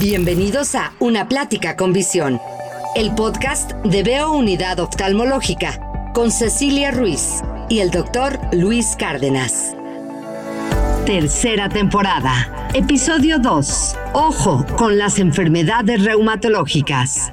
Bienvenidos a Una Plática con Visión, el podcast de Veo Unidad Oftalmológica con Cecilia Ruiz y el doctor Luis Cárdenas. Tercera temporada, episodio 2. Ojo con las enfermedades reumatológicas.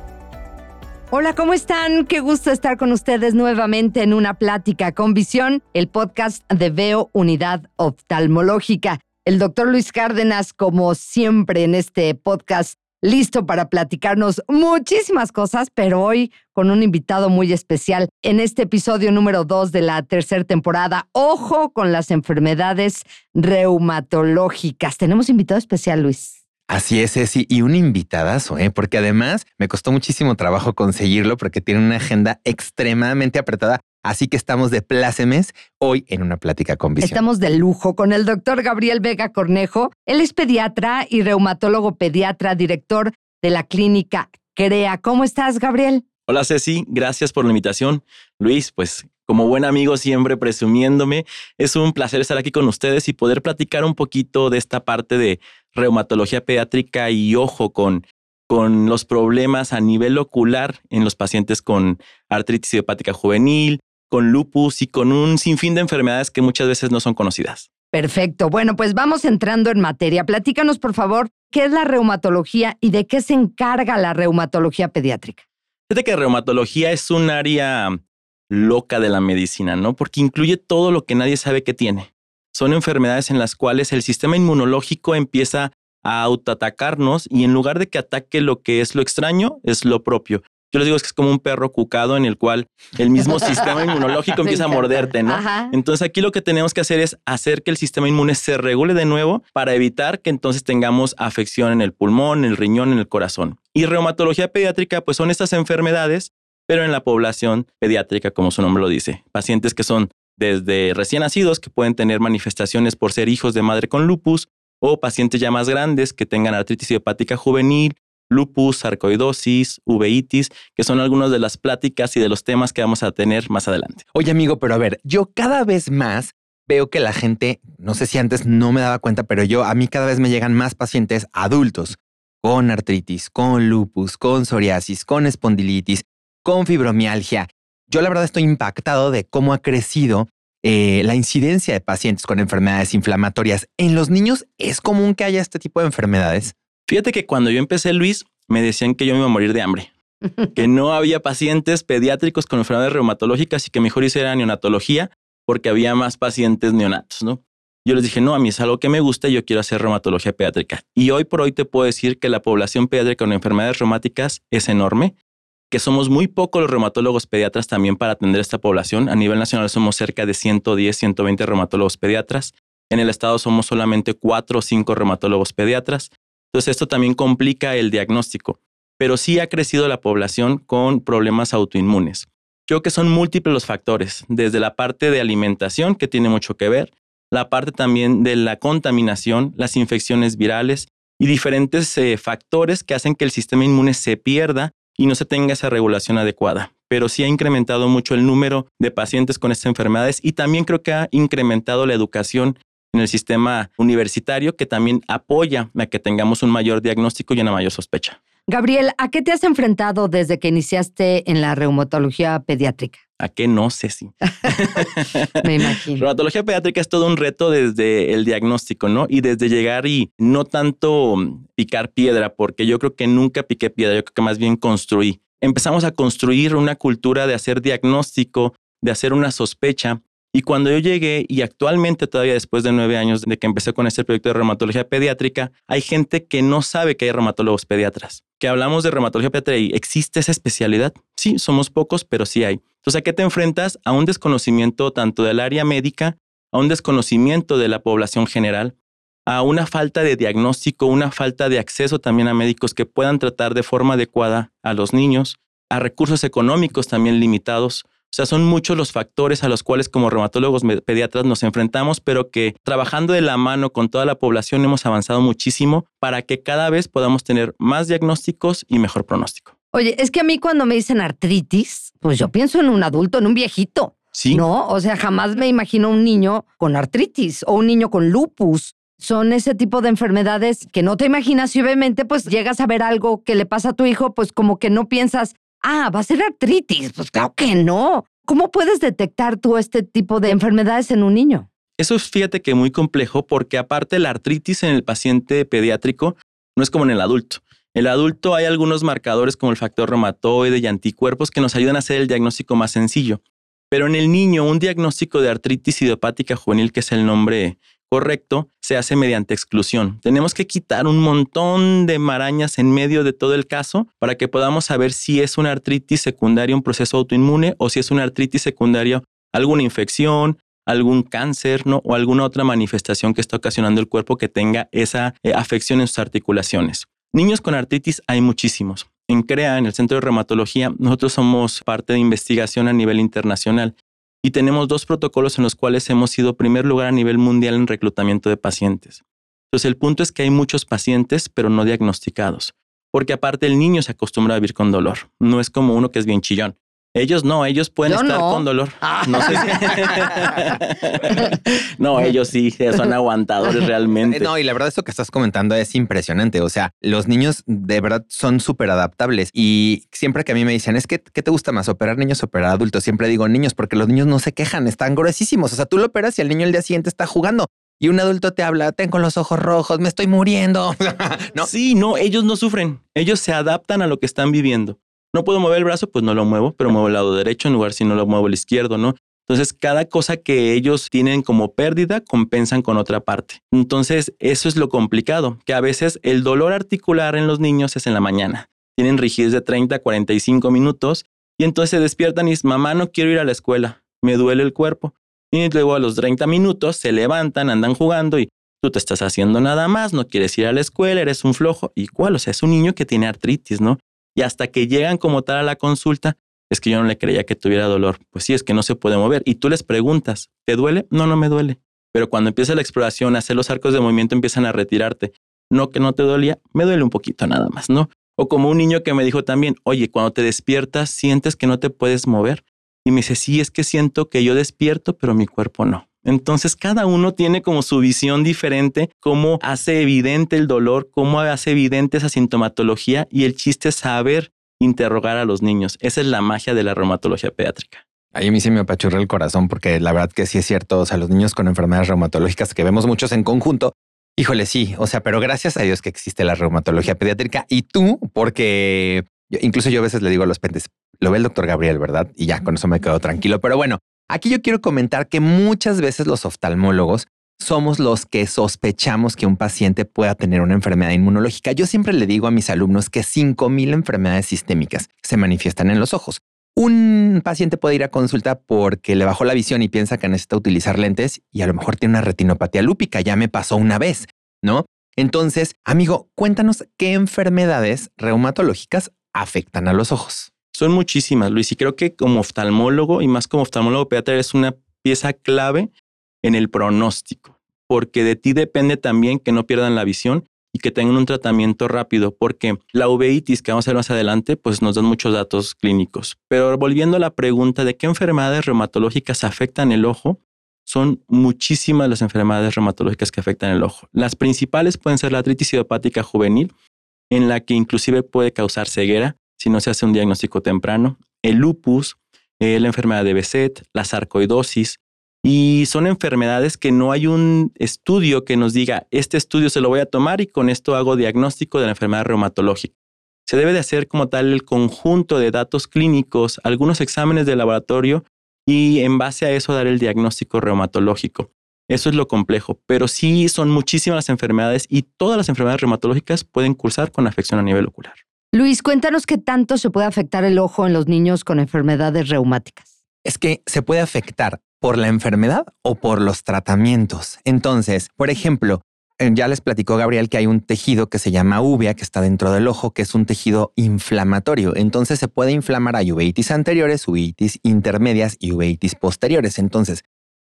Hola, ¿cómo están? Qué gusto estar con ustedes nuevamente en una plática con visión, el podcast de Veo Unidad Oftalmológica. El doctor Luis Cárdenas, como siempre en este podcast, listo para platicarnos muchísimas cosas, pero hoy con un invitado muy especial en este episodio número dos de la tercera temporada. Ojo con las enfermedades reumatológicas. Tenemos invitado especial, Luis. Así es, Ceci, y un invitadazo, ¿eh? porque además me costó muchísimo trabajo conseguirlo porque tiene una agenda extremadamente apretada. Así que estamos de plácemes hoy en una plática con visión. Estamos de lujo con el doctor Gabriel Vega Cornejo. Él es pediatra y reumatólogo pediatra, director de la clínica CREA. ¿Cómo estás, Gabriel? Hola, Ceci. Gracias por la invitación. Luis, pues como buen amigo siempre presumiéndome, es un placer estar aquí con ustedes y poder platicar un poquito de esta parte de reumatología pediátrica y ojo con con los problemas a nivel ocular en los pacientes con artritis idiopática juvenil, con lupus y con un sinfín de enfermedades que muchas veces no son conocidas. Perfecto. Bueno, pues vamos entrando en materia. Platícanos, por favor, qué es la reumatología y de qué se encarga la reumatología pediátrica. Fíjate que reumatología es un área loca de la medicina, ¿no? Porque incluye todo lo que nadie sabe que tiene. Son enfermedades en las cuales el sistema inmunológico empieza a autoatacarnos y en lugar de que ataque lo que es lo extraño, es lo propio. Yo les digo que es como un perro cucado en el cual el mismo sistema inmunológico empieza a morderte, ¿no? Entonces aquí lo que tenemos que hacer es hacer que el sistema inmune se regule de nuevo para evitar que entonces tengamos afección en el pulmón, en el riñón, en el corazón. Y reumatología pediátrica, pues son estas enfermedades, pero en la población pediátrica, como su nombre lo dice. Pacientes que son desde recién nacidos, que pueden tener manifestaciones por ser hijos de madre con lupus, o pacientes ya más grandes que tengan artritis idiopática juvenil, lupus, sarcoidosis, uveitis, que son algunas de las pláticas y de los temas que vamos a tener más adelante. Oye, amigo, pero a ver, yo cada vez más veo que la gente, no sé si antes no me daba cuenta, pero yo a mí cada vez me llegan más pacientes adultos con artritis, con lupus, con psoriasis, con espondilitis, con fibromialgia. Yo la verdad estoy impactado de cómo ha crecido eh, la incidencia de pacientes con enfermedades inflamatorias. En los niños es común que haya este tipo de enfermedades. Fíjate que cuando yo empecé, Luis, me decían que yo me iba a morir de hambre, que no había pacientes pediátricos con enfermedades reumatológicas y que mejor hiciera neonatología porque había más pacientes neonatos, ¿no? Yo les dije, no, a mí es algo que me gusta y yo quiero hacer reumatología pediátrica. Y hoy por hoy te puedo decir que la población pediátrica con enfermedades reumáticas es enorme, que somos muy pocos los reumatólogos pediatras también para atender esta población. A nivel nacional somos cerca de 110, 120 reumatólogos pediatras. En el estado somos solamente 4 o 5 reumatólogos pediatras. Entonces esto también complica el diagnóstico, pero sí ha crecido la población con problemas autoinmunes. Creo que son múltiples los factores, desde la parte de alimentación, que tiene mucho que ver, la parte también de la contaminación, las infecciones virales y diferentes eh, factores que hacen que el sistema inmune se pierda y no se tenga esa regulación adecuada. Pero sí ha incrementado mucho el número de pacientes con estas enfermedades y también creo que ha incrementado la educación en el sistema universitario que también apoya a que tengamos un mayor diagnóstico y una mayor sospecha. Gabriel, ¿a qué te has enfrentado desde que iniciaste en la reumatología pediátrica? ¿A qué no sé si? Me imagino. Reumatología pediátrica es todo un reto desde el diagnóstico, ¿no? Y desde llegar y no tanto picar piedra, porque yo creo que nunca piqué piedra, yo creo que más bien construí. Empezamos a construir una cultura de hacer diagnóstico, de hacer una sospecha, y cuando yo llegué, y actualmente todavía después de nueve años de que empecé con este proyecto de reumatología pediátrica, hay gente que no sabe que hay reumatólogos pediatras. Que hablamos de reumatología pediátrica y existe esa especialidad. Sí, somos pocos, pero sí hay. Entonces, ¿a qué te enfrentas? A un desconocimiento tanto del área médica, a un desconocimiento de la población general, a una falta de diagnóstico, una falta de acceso también a médicos que puedan tratar de forma adecuada a los niños, a recursos económicos también limitados o sea, son muchos los factores a los cuales como reumatólogos pediatras nos enfrentamos, pero que trabajando de la mano con toda la población hemos avanzado muchísimo para que cada vez podamos tener más diagnósticos y mejor pronóstico. Oye, es que a mí cuando me dicen artritis, pues yo pienso en un adulto, en un viejito. Sí. No, o sea, jamás me imagino un niño con artritis o un niño con lupus son ese tipo de enfermedades que no te imaginas y obviamente pues llegas a ver algo que le pasa a tu hijo, pues como que no piensas, ah, va a ser artritis, pues claro que no. ¿Cómo puedes detectar tú este tipo de enfermedades en un niño? Eso es, fíjate que muy complejo porque aparte la artritis en el paciente pediátrico no es como en el adulto. En el adulto hay algunos marcadores como el factor reumatoide y anticuerpos que nos ayudan a hacer el diagnóstico más sencillo. Pero en el niño, un diagnóstico de artritis idiopática juvenil, que es el nombre correcto, se hace mediante exclusión. Tenemos que quitar un montón de marañas en medio de todo el caso para que podamos saber si es una artritis secundaria, un proceso autoinmune, o si es una artritis secundaria, alguna infección, algún cáncer ¿no? o alguna otra manifestación que está ocasionando el cuerpo que tenga esa eh, afección en sus articulaciones. Niños con artritis hay muchísimos. En CREA, en el Centro de Reumatología, nosotros somos parte de investigación a nivel internacional y tenemos dos protocolos en los cuales hemos sido primer lugar a nivel mundial en reclutamiento de pacientes. Entonces el punto es que hay muchos pacientes, pero no diagnosticados, porque aparte el niño se acostumbra a vivir con dolor, no es como uno que es bien chillón. Ellos no, ellos pueden estar con dolor. Ah. No, sé no, ellos sí son aguantadores realmente. No, y la verdad esto que estás comentando es impresionante. O sea, los niños de verdad son súper adaptables y siempre que a mí me dicen, es que, ¿qué te gusta más, operar niños o operar adultos? Siempre digo niños porque los niños no se quejan, están gruesísimos. O sea, tú lo operas y el niño el día siguiente está jugando. Y un adulto te habla, tengo los ojos rojos, me estoy muriendo. ¿No? Sí, no, ellos no sufren. Ellos se adaptan a lo que están viviendo. No puedo mover el brazo, pues no lo muevo, pero muevo el lado derecho en lugar si no lo muevo el izquierdo, ¿no? Entonces, cada cosa que ellos tienen como pérdida, compensan con otra parte. Entonces, eso es lo complicado, que a veces el dolor articular en los niños es en la mañana. Tienen rigidez de 30 a 45 minutos y entonces se despiertan y dicen, mamá, no quiero ir a la escuela, me duele el cuerpo. Y luego a los 30 minutos se levantan, andan jugando y tú te estás haciendo nada más, no quieres ir a la escuela, eres un flojo. ¿Y cuál? O sea, es un niño que tiene artritis, ¿no? Y hasta que llegan como tal a la consulta, es que yo no le creía que tuviera dolor. Pues sí, es que no se puede mover. Y tú les preguntas, ¿te duele? No, no me duele. Pero cuando empieza la exploración, hacer los arcos de movimiento empiezan a retirarte. No que no te dolía, me duele un poquito nada más, ¿no? O como un niño que me dijo también, oye, cuando te despiertas, sientes que no te puedes mover. Y me dice, sí, es que siento que yo despierto, pero mi cuerpo no. Entonces cada uno tiene como su visión diferente, cómo hace evidente el dolor, cómo hace evidente esa sintomatología y el chiste es saber interrogar a los niños. Esa es la magia de la reumatología pediátrica. Ahí a mí sí me apachurra el corazón porque la verdad que sí es cierto, o sea, los niños con enfermedades reumatológicas que vemos muchos en conjunto, híjole, sí, o sea, pero gracias a Dios que existe la reumatología pediátrica y tú, porque incluso yo a veces le digo a los pentes, lo ve el doctor Gabriel, ¿verdad? Y ya con eso me quedo tranquilo. Pero bueno, Aquí yo quiero comentar que muchas veces los oftalmólogos somos los que sospechamos que un paciente pueda tener una enfermedad inmunológica. Yo siempre le digo a mis alumnos que 5.000 enfermedades sistémicas se manifiestan en los ojos. Un paciente puede ir a consulta porque le bajó la visión y piensa que necesita utilizar lentes y a lo mejor tiene una retinopatía lúpica. Ya me pasó una vez, ¿no? Entonces, amigo, cuéntanos qué enfermedades reumatológicas afectan a los ojos. Son muchísimas, Luis, y creo que como oftalmólogo y más como oftalmólogo pediatra es una pieza clave en el pronóstico, porque de ti depende también que no pierdan la visión y que tengan un tratamiento rápido, porque la uveitis que vamos a ver más adelante, pues nos dan muchos datos clínicos. Pero volviendo a la pregunta de qué enfermedades reumatológicas afectan el ojo, son muchísimas las enfermedades reumatológicas que afectan el ojo. Las principales pueden ser la artritis idiopática juvenil, en la que inclusive puede causar ceguera, si no se hace un diagnóstico temprano, el lupus, eh, la enfermedad de Beset, la sarcoidosis, y son enfermedades que no hay un estudio que nos diga, este estudio se lo voy a tomar y con esto hago diagnóstico de la enfermedad reumatológica. Se debe de hacer como tal el conjunto de datos clínicos, algunos exámenes de laboratorio y en base a eso dar el diagnóstico reumatológico. Eso es lo complejo, pero sí son muchísimas las enfermedades y todas las enfermedades reumatológicas pueden cursar con afección a nivel ocular. Luis, cuéntanos qué tanto se puede afectar el ojo en los niños con enfermedades reumáticas. Es que se puede afectar por la enfermedad o por los tratamientos. Entonces, por ejemplo, eh, ya les platicó Gabriel que hay un tejido que se llama uvea que está dentro del ojo, que es un tejido inflamatorio. Entonces se puede inflamar a uveitis anteriores, uveitis intermedias y uveitis posteriores. Entonces,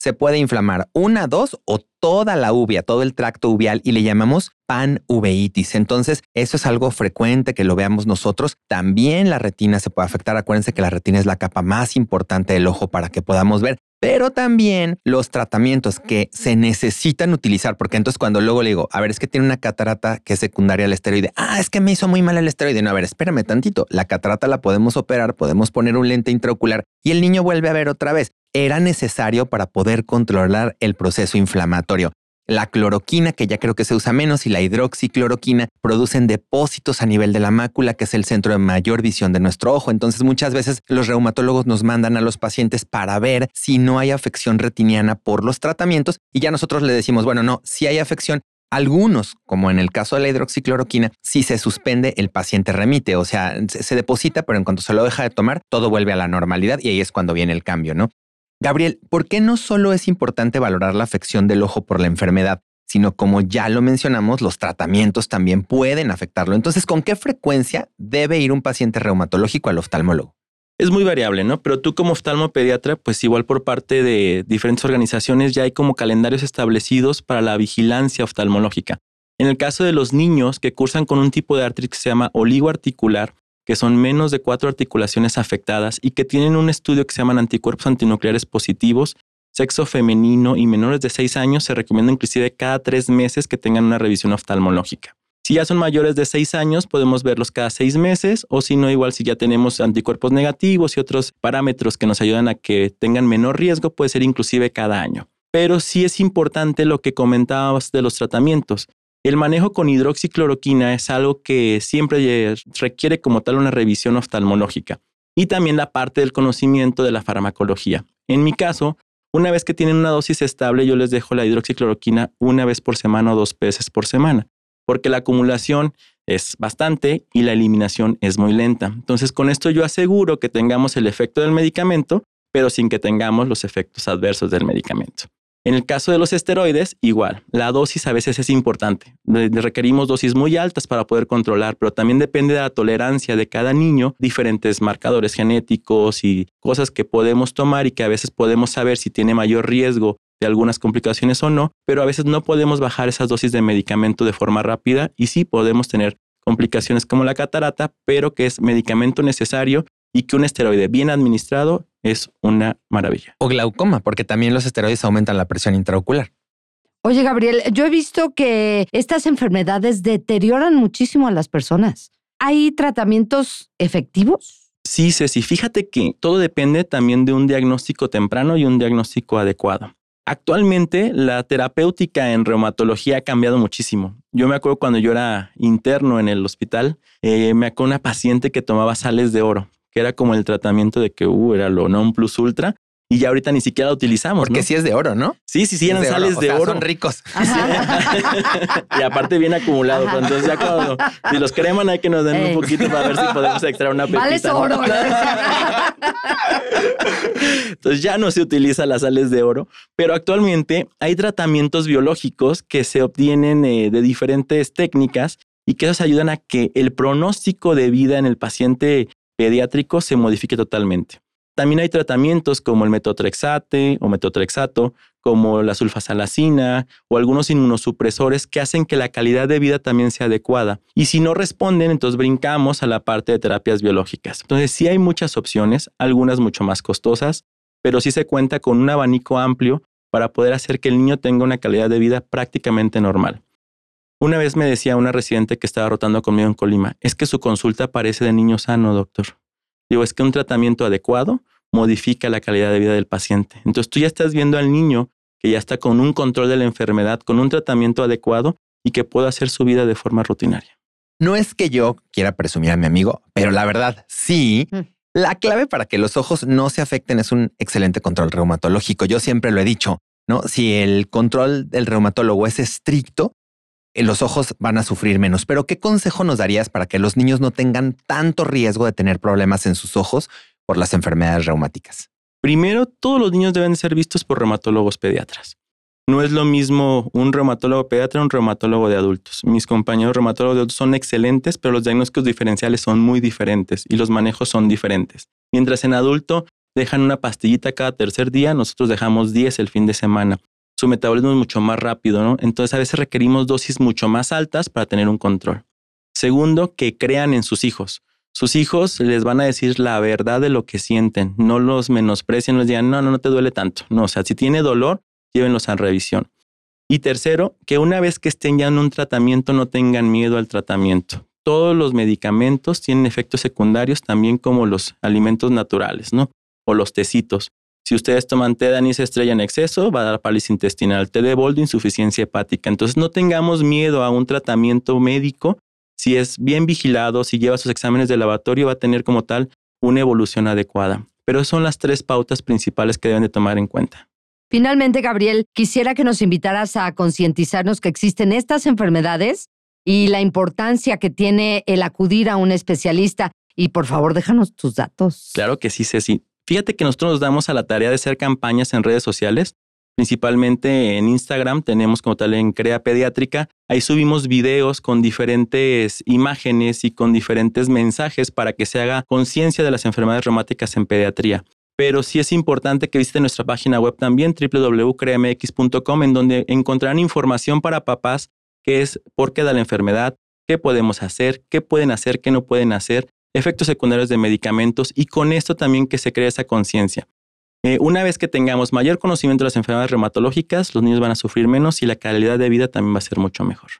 se puede inflamar una, dos o toda la uvea, todo el tracto uveal y le llamamos panuveitis. Entonces, eso es algo frecuente que lo veamos nosotros. También la retina se puede afectar. Acuérdense que la retina es la capa más importante del ojo para que podamos ver. Pero también los tratamientos que se necesitan utilizar, porque entonces cuando luego le digo, a ver, es que tiene una catarata que es secundaria al esteroide, ah, es que me hizo muy mal el esteroide, no, a ver, espérame tantito, la catarata la podemos operar, podemos poner un lente intraocular y el niño vuelve a ver otra vez. Era necesario para poder controlar el proceso inflamatorio. La cloroquina, que ya creo que se usa menos, y la hidroxicloroquina producen depósitos a nivel de la mácula, que es el centro de mayor visión de nuestro ojo. Entonces muchas veces los reumatólogos nos mandan a los pacientes para ver si no hay afección retiniana por los tratamientos y ya nosotros le decimos, bueno, no, si hay afección, algunos, como en el caso de la hidroxicloroquina, si se suspende, el paciente remite, o sea, se deposita, pero en cuanto se lo deja de tomar, todo vuelve a la normalidad y ahí es cuando viene el cambio, ¿no? Gabriel, ¿por qué no solo es importante valorar la afección del ojo por la enfermedad, sino como ya lo mencionamos, los tratamientos también pueden afectarlo? Entonces, ¿con qué frecuencia debe ir un paciente reumatológico al oftalmólogo? Es muy variable, ¿no? Pero tú como oftalmopediatra, pues igual por parte de diferentes organizaciones ya hay como calendarios establecidos para la vigilancia oftalmológica. En el caso de los niños que cursan con un tipo de artritis que se llama oligoarticular, que son menos de cuatro articulaciones afectadas y que tienen un estudio que se llaman anticuerpos antinucleares positivos, sexo femenino y menores de seis años, se recomienda inclusive cada tres meses que tengan una revisión oftalmológica. Si ya son mayores de seis años, podemos verlos cada seis meses, o si no, igual si ya tenemos anticuerpos negativos y otros parámetros que nos ayudan a que tengan menor riesgo, puede ser inclusive cada año. Pero sí es importante lo que comentabas de los tratamientos. El manejo con hidroxicloroquina es algo que siempre requiere como tal una revisión oftalmológica y también la parte del conocimiento de la farmacología. En mi caso, una vez que tienen una dosis estable, yo les dejo la hidroxicloroquina una vez por semana o dos veces por semana, porque la acumulación es bastante y la eliminación es muy lenta. Entonces, con esto yo aseguro que tengamos el efecto del medicamento, pero sin que tengamos los efectos adversos del medicamento. En el caso de los esteroides, igual, la dosis a veces es importante. Requerimos dosis muy altas para poder controlar, pero también depende de la tolerancia de cada niño, diferentes marcadores genéticos y cosas que podemos tomar y que a veces podemos saber si tiene mayor riesgo de algunas complicaciones o no, pero a veces no podemos bajar esas dosis de medicamento de forma rápida y sí podemos tener complicaciones como la catarata, pero que es medicamento necesario y que un esteroide bien administrado es una maravilla. O glaucoma, porque también los esteroides aumentan la presión intraocular. Oye, Gabriel, yo he visto que estas enfermedades deterioran muchísimo a las personas. ¿Hay tratamientos efectivos? Sí, Ceci, fíjate que todo depende también de un diagnóstico temprano y un diagnóstico adecuado. Actualmente la terapéutica en reumatología ha cambiado muchísimo. Yo me acuerdo cuando yo era interno en el hospital, eh, me acuerdo una paciente que tomaba sales de oro que era como el tratamiento de que uh, era lo non plus ultra. Y ya ahorita ni siquiera lo utilizamos. Porque sí es de oro, ¿no? Sí, sí, sí, eran sales de oro. Son ricos. y aparte bien acumulado. Entonces ya cuando si los creman hay que nos den un poquito para ver si podemos extraer una pepita. Vale oro. Entonces ya no se utiliza las sales de oro, pero actualmente hay tratamientos biológicos que se obtienen eh, de diferentes técnicas y que esos ayudan a que el pronóstico de vida en el paciente pediátrico se modifique totalmente. También hay tratamientos como el metotrexate o metotrexato, como la sulfasalacina o algunos inmunosupresores que hacen que la calidad de vida también sea adecuada. Y si no responden, entonces brincamos a la parte de terapias biológicas. Entonces sí hay muchas opciones, algunas mucho más costosas, pero sí se cuenta con un abanico amplio para poder hacer que el niño tenga una calidad de vida prácticamente normal. Una vez me decía una residente que estaba rotando conmigo en Colima, es que su consulta parece de niño sano, doctor. Digo, es que un tratamiento adecuado modifica la calidad de vida del paciente. Entonces tú ya estás viendo al niño que ya está con un control de la enfermedad, con un tratamiento adecuado y que pueda hacer su vida de forma rutinaria. No es que yo quiera presumir a mi amigo, pero la verdad, sí. Mm. La clave para que los ojos no se afecten es un excelente control reumatológico. Yo siempre lo he dicho, ¿no? Si el control del reumatólogo es estricto, los ojos van a sufrir menos. Pero ¿qué consejo nos darías para que los niños no tengan tanto riesgo de tener problemas en sus ojos por las enfermedades reumáticas? Primero, todos los niños deben ser vistos por reumatólogos pediatras. No es lo mismo un reumatólogo pediatra un reumatólogo de adultos. Mis compañeros reumatólogos de adultos son excelentes, pero los diagnósticos diferenciales son muy diferentes y los manejos son diferentes. Mientras en adulto dejan una pastillita cada tercer día, nosotros dejamos 10 el fin de semana su metabolismo es mucho más rápido, ¿no? Entonces a veces requerimos dosis mucho más altas para tener un control. Segundo, que crean en sus hijos. Sus hijos les van a decir la verdad de lo que sienten, no los menosprecien, no les digan, no, no, no te duele tanto. No, o sea, si tiene dolor, llévenlos a revisión. Y tercero, que una vez que estén ya en un tratamiento no tengan miedo al tratamiento. Todos los medicamentos tienen efectos secundarios también como los alimentos naturales, ¿no? O los tecitos. Si ustedes toman té de anís estrella en exceso, va a dar parálisis intestinal, té de boldo, insuficiencia hepática. Entonces no tengamos miedo a un tratamiento médico. Si es bien vigilado, si lleva sus exámenes de laboratorio, va a tener como tal una evolución adecuada. Pero son las tres pautas principales que deben de tomar en cuenta. Finalmente, Gabriel, quisiera que nos invitaras a concientizarnos que existen estas enfermedades y la importancia que tiene el acudir a un especialista. Y por favor, déjanos tus datos. Claro que sí, Ceci. Fíjate que nosotros nos damos a la tarea de hacer campañas en redes sociales, principalmente en Instagram, tenemos como tal en Crea Pediátrica. Ahí subimos videos con diferentes imágenes y con diferentes mensajes para que se haga conciencia de las enfermedades reumáticas en pediatría pero sí es importante que visiten nuestra página web también, www.creamx.com, en donde encontrarán información para papás, que es por qué da la enfermedad, qué podemos hacer, qué pueden hacer, qué no pueden hacer, efectos secundarios de medicamentos y con esto también que se cree esa conciencia. Eh, una vez que tengamos mayor conocimiento de las enfermedades reumatológicas, los niños van a sufrir menos y la calidad de vida también va a ser mucho mejor.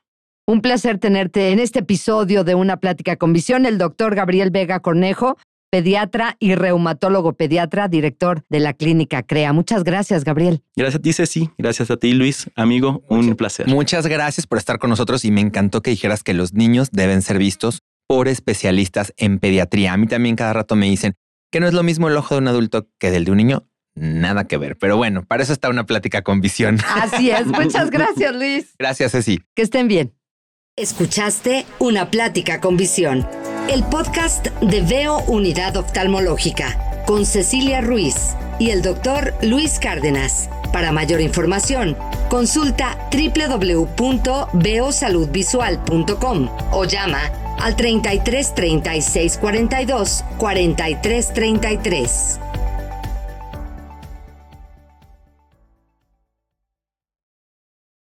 Un placer tenerte en este episodio de Una Plática con Visión, el doctor Gabriel Vega Cornejo, pediatra y reumatólogo pediatra, director de la clínica CREA. Muchas gracias, Gabriel. Gracias a ti, Ceci. Gracias a ti, Luis. Amigo, un placer. Muchas gracias por estar con nosotros y me encantó que dijeras que los niños deben ser vistos por especialistas en pediatría. A mí también cada rato me dicen que no es lo mismo el ojo de un adulto que del de un niño. Nada que ver, pero bueno, para eso está una plática con visión. Así es. Muchas gracias, Luis. Gracias, Ceci. Que estén bien. Escuchaste una plática con visión el podcast de Veo Unidad Oftalmológica con Cecilia Ruiz y el doctor Luis Cárdenas. Para mayor información, consulta www.veosaludvisual.com o llama al 33 36 42 43 33.